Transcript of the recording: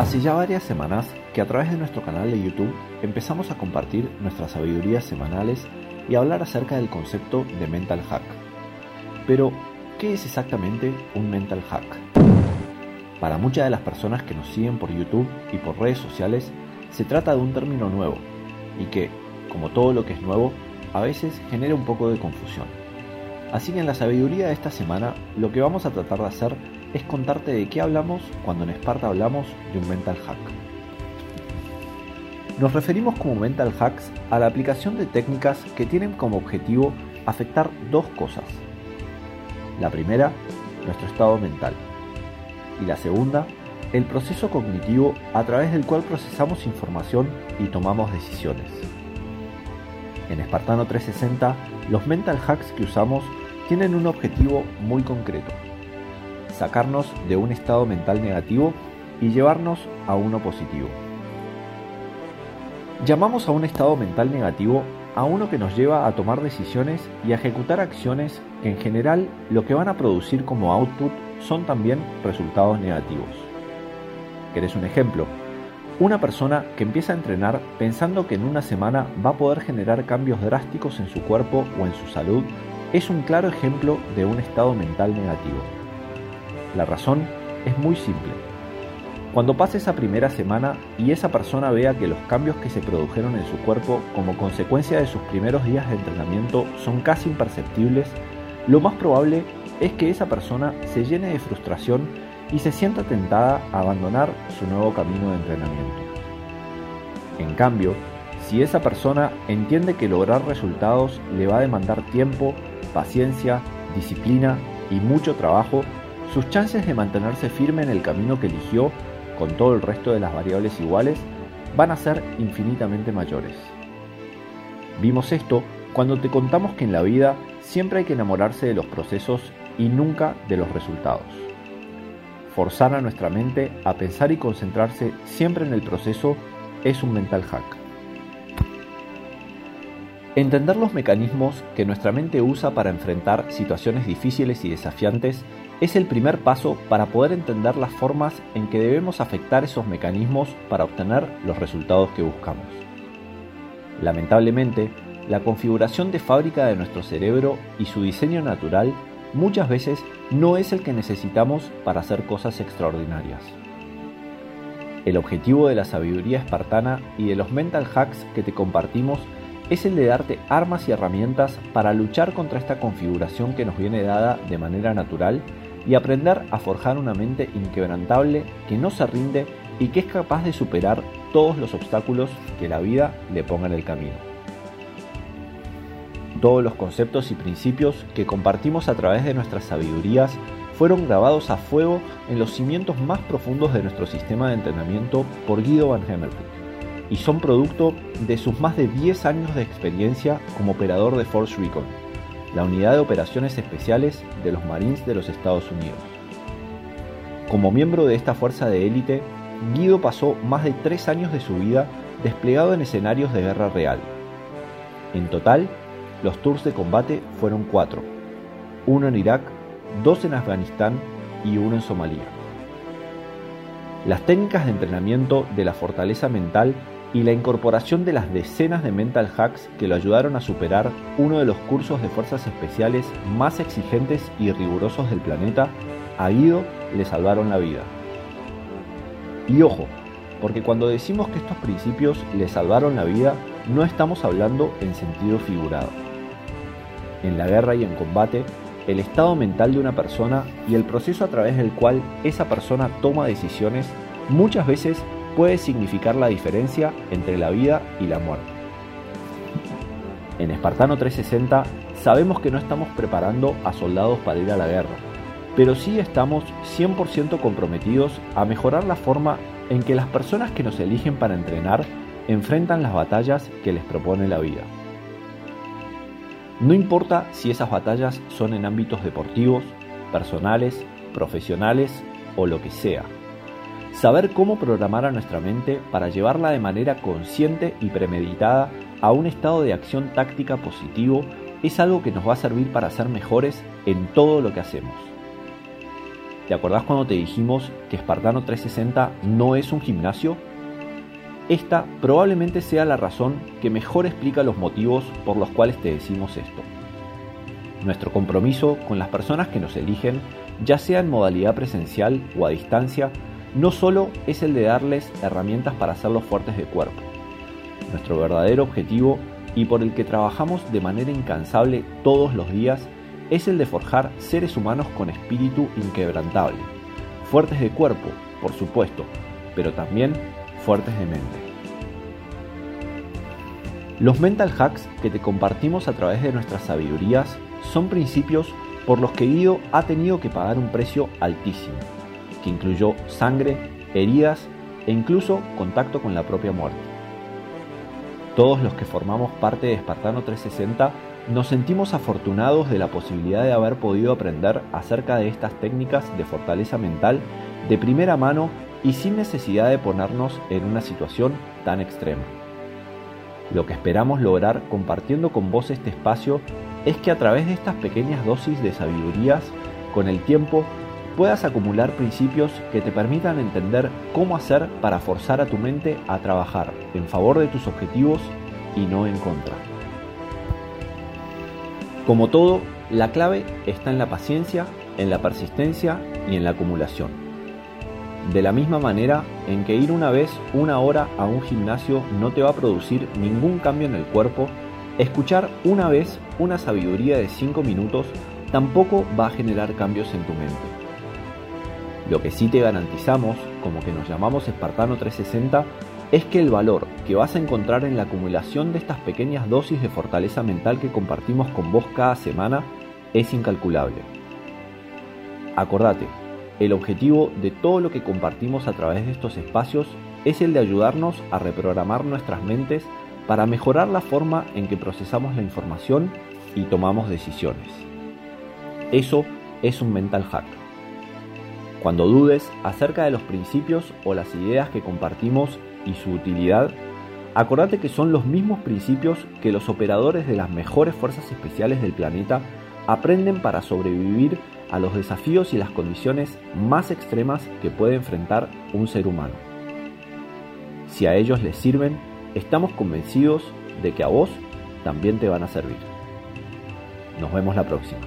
Hace ya varias semanas que a través de nuestro canal de YouTube empezamos a compartir nuestras sabidurías semanales y hablar acerca del concepto de mental hack. Pero, ¿qué es exactamente un mental hack? Para muchas de las personas que nos siguen por YouTube y por redes sociales, se trata de un término nuevo y que, como todo lo que es nuevo, a veces genera un poco de confusión. Así que en la sabiduría de esta semana lo que vamos a tratar de hacer es contarte de qué hablamos cuando en Esparta hablamos de un mental hack. Nos referimos como mental hacks a la aplicación de técnicas que tienen como objetivo afectar dos cosas. La primera, nuestro estado mental. Y la segunda, el proceso cognitivo a través del cual procesamos información y tomamos decisiones. En Espartano 360, los mental hacks que usamos tienen un objetivo muy concreto sacarnos de un estado mental negativo y llevarnos a uno positivo. Llamamos a un estado mental negativo a uno que nos lleva a tomar decisiones y a ejecutar acciones que en general lo que van a producir como output son también resultados negativos. ¿Querés un ejemplo? Una persona que empieza a entrenar pensando que en una semana va a poder generar cambios drásticos en su cuerpo o en su salud es un claro ejemplo de un estado mental negativo. La razón es muy simple. Cuando pase esa primera semana y esa persona vea que los cambios que se produjeron en su cuerpo como consecuencia de sus primeros días de entrenamiento son casi imperceptibles, lo más probable es que esa persona se llene de frustración y se sienta tentada a abandonar su nuevo camino de entrenamiento. En cambio, si esa persona entiende que lograr resultados le va a demandar tiempo, paciencia, disciplina y mucho trabajo, sus chances de mantenerse firme en el camino que eligió, con todo el resto de las variables iguales, van a ser infinitamente mayores. Vimos esto cuando te contamos que en la vida siempre hay que enamorarse de los procesos y nunca de los resultados. Forzar a nuestra mente a pensar y concentrarse siempre en el proceso es un mental hack. Entender los mecanismos que nuestra mente usa para enfrentar situaciones difíciles y desafiantes es el primer paso para poder entender las formas en que debemos afectar esos mecanismos para obtener los resultados que buscamos. Lamentablemente, la configuración de fábrica de nuestro cerebro y su diseño natural muchas veces no es el que necesitamos para hacer cosas extraordinarias. El objetivo de la sabiduría espartana y de los mental hacks que te compartimos es el de darte armas y herramientas para luchar contra esta configuración que nos viene dada de manera natural y aprender a forjar una mente inquebrantable que no se rinde y que es capaz de superar todos los obstáculos que la vida le ponga en el camino. Todos los conceptos y principios que compartimos a través de nuestras sabidurías fueron grabados a fuego en los cimientos más profundos de nuestro sistema de entrenamiento por Guido Van Hemmelrich y son producto de sus más de 10 años de experiencia como operador de Force Recon la Unidad de Operaciones Especiales de los Marines de los Estados Unidos. Como miembro de esta fuerza de élite, Guido pasó más de tres años de su vida desplegado en escenarios de guerra real. En total, los tours de combate fueron cuatro, uno en Irak, dos en Afganistán y uno en Somalia. Las técnicas de entrenamiento de la fortaleza mental y la incorporación de las decenas de mental hacks que lo ayudaron a superar uno de los cursos de fuerzas especiales más exigentes y rigurosos del planeta, a Guido le salvaron la vida. Y ojo, porque cuando decimos que estos principios le salvaron la vida, no estamos hablando en sentido figurado. En la guerra y en combate, el estado mental de una persona y el proceso a través del cual esa persona toma decisiones muchas veces puede significar la diferencia entre la vida y la muerte. En Espartano 360 sabemos que no estamos preparando a soldados para ir a la guerra, pero sí estamos 100% comprometidos a mejorar la forma en que las personas que nos eligen para entrenar enfrentan las batallas que les propone la vida. No importa si esas batallas son en ámbitos deportivos, personales, profesionales o lo que sea. Saber cómo programar a nuestra mente para llevarla de manera consciente y premeditada a un estado de acción táctica positivo es algo que nos va a servir para ser mejores en todo lo que hacemos. ¿Te acordás cuando te dijimos que Espartano 360 no es un gimnasio? Esta probablemente sea la razón que mejor explica los motivos por los cuales te decimos esto. Nuestro compromiso con las personas que nos eligen, ya sea en modalidad presencial o a distancia, no solo es el de darles herramientas para hacerlos fuertes de cuerpo. Nuestro verdadero objetivo y por el que trabajamos de manera incansable todos los días es el de forjar seres humanos con espíritu inquebrantable, fuertes de cuerpo, por supuesto, pero también fuertes de mente. Los mental hacks que te compartimos a través de nuestras sabidurías son principios por los que Guido ha tenido que pagar un precio altísimo, que incluyó sangre, heridas e incluso contacto con la propia muerte. Todos los que formamos parte de Espartano 360 nos sentimos afortunados de la posibilidad de haber podido aprender acerca de estas técnicas de fortaleza mental de primera mano y sin necesidad de ponernos en una situación tan extrema. Lo que esperamos lograr compartiendo con vos este espacio es que a través de estas pequeñas dosis de sabidurías, con el tiempo, puedas acumular principios que te permitan entender cómo hacer para forzar a tu mente a trabajar en favor de tus objetivos y no en contra. Como todo, la clave está en la paciencia, en la persistencia y en la acumulación. De la misma manera en que ir una vez una hora a un gimnasio no te va a producir ningún cambio en el cuerpo, escuchar una vez una sabiduría de 5 minutos tampoco va a generar cambios en tu mente. Lo que sí te garantizamos, como que nos llamamos Espartano 360, es que el valor que vas a encontrar en la acumulación de estas pequeñas dosis de fortaleza mental que compartimos con vos cada semana es incalculable. Acordate, el objetivo de todo lo que compartimos a través de estos espacios es el de ayudarnos a reprogramar nuestras mentes para mejorar la forma en que procesamos la información y tomamos decisiones. Eso es un mental hack. Cuando dudes acerca de los principios o las ideas que compartimos y su utilidad, acordate que son los mismos principios que los operadores de las mejores fuerzas especiales del planeta aprenden para sobrevivir a los desafíos y las condiciones más extremas que puede enfrentar un ser humano. Si a ellos les sirven, estamos convencidos de que a vos también te van a servir. Nos vemos la próxima.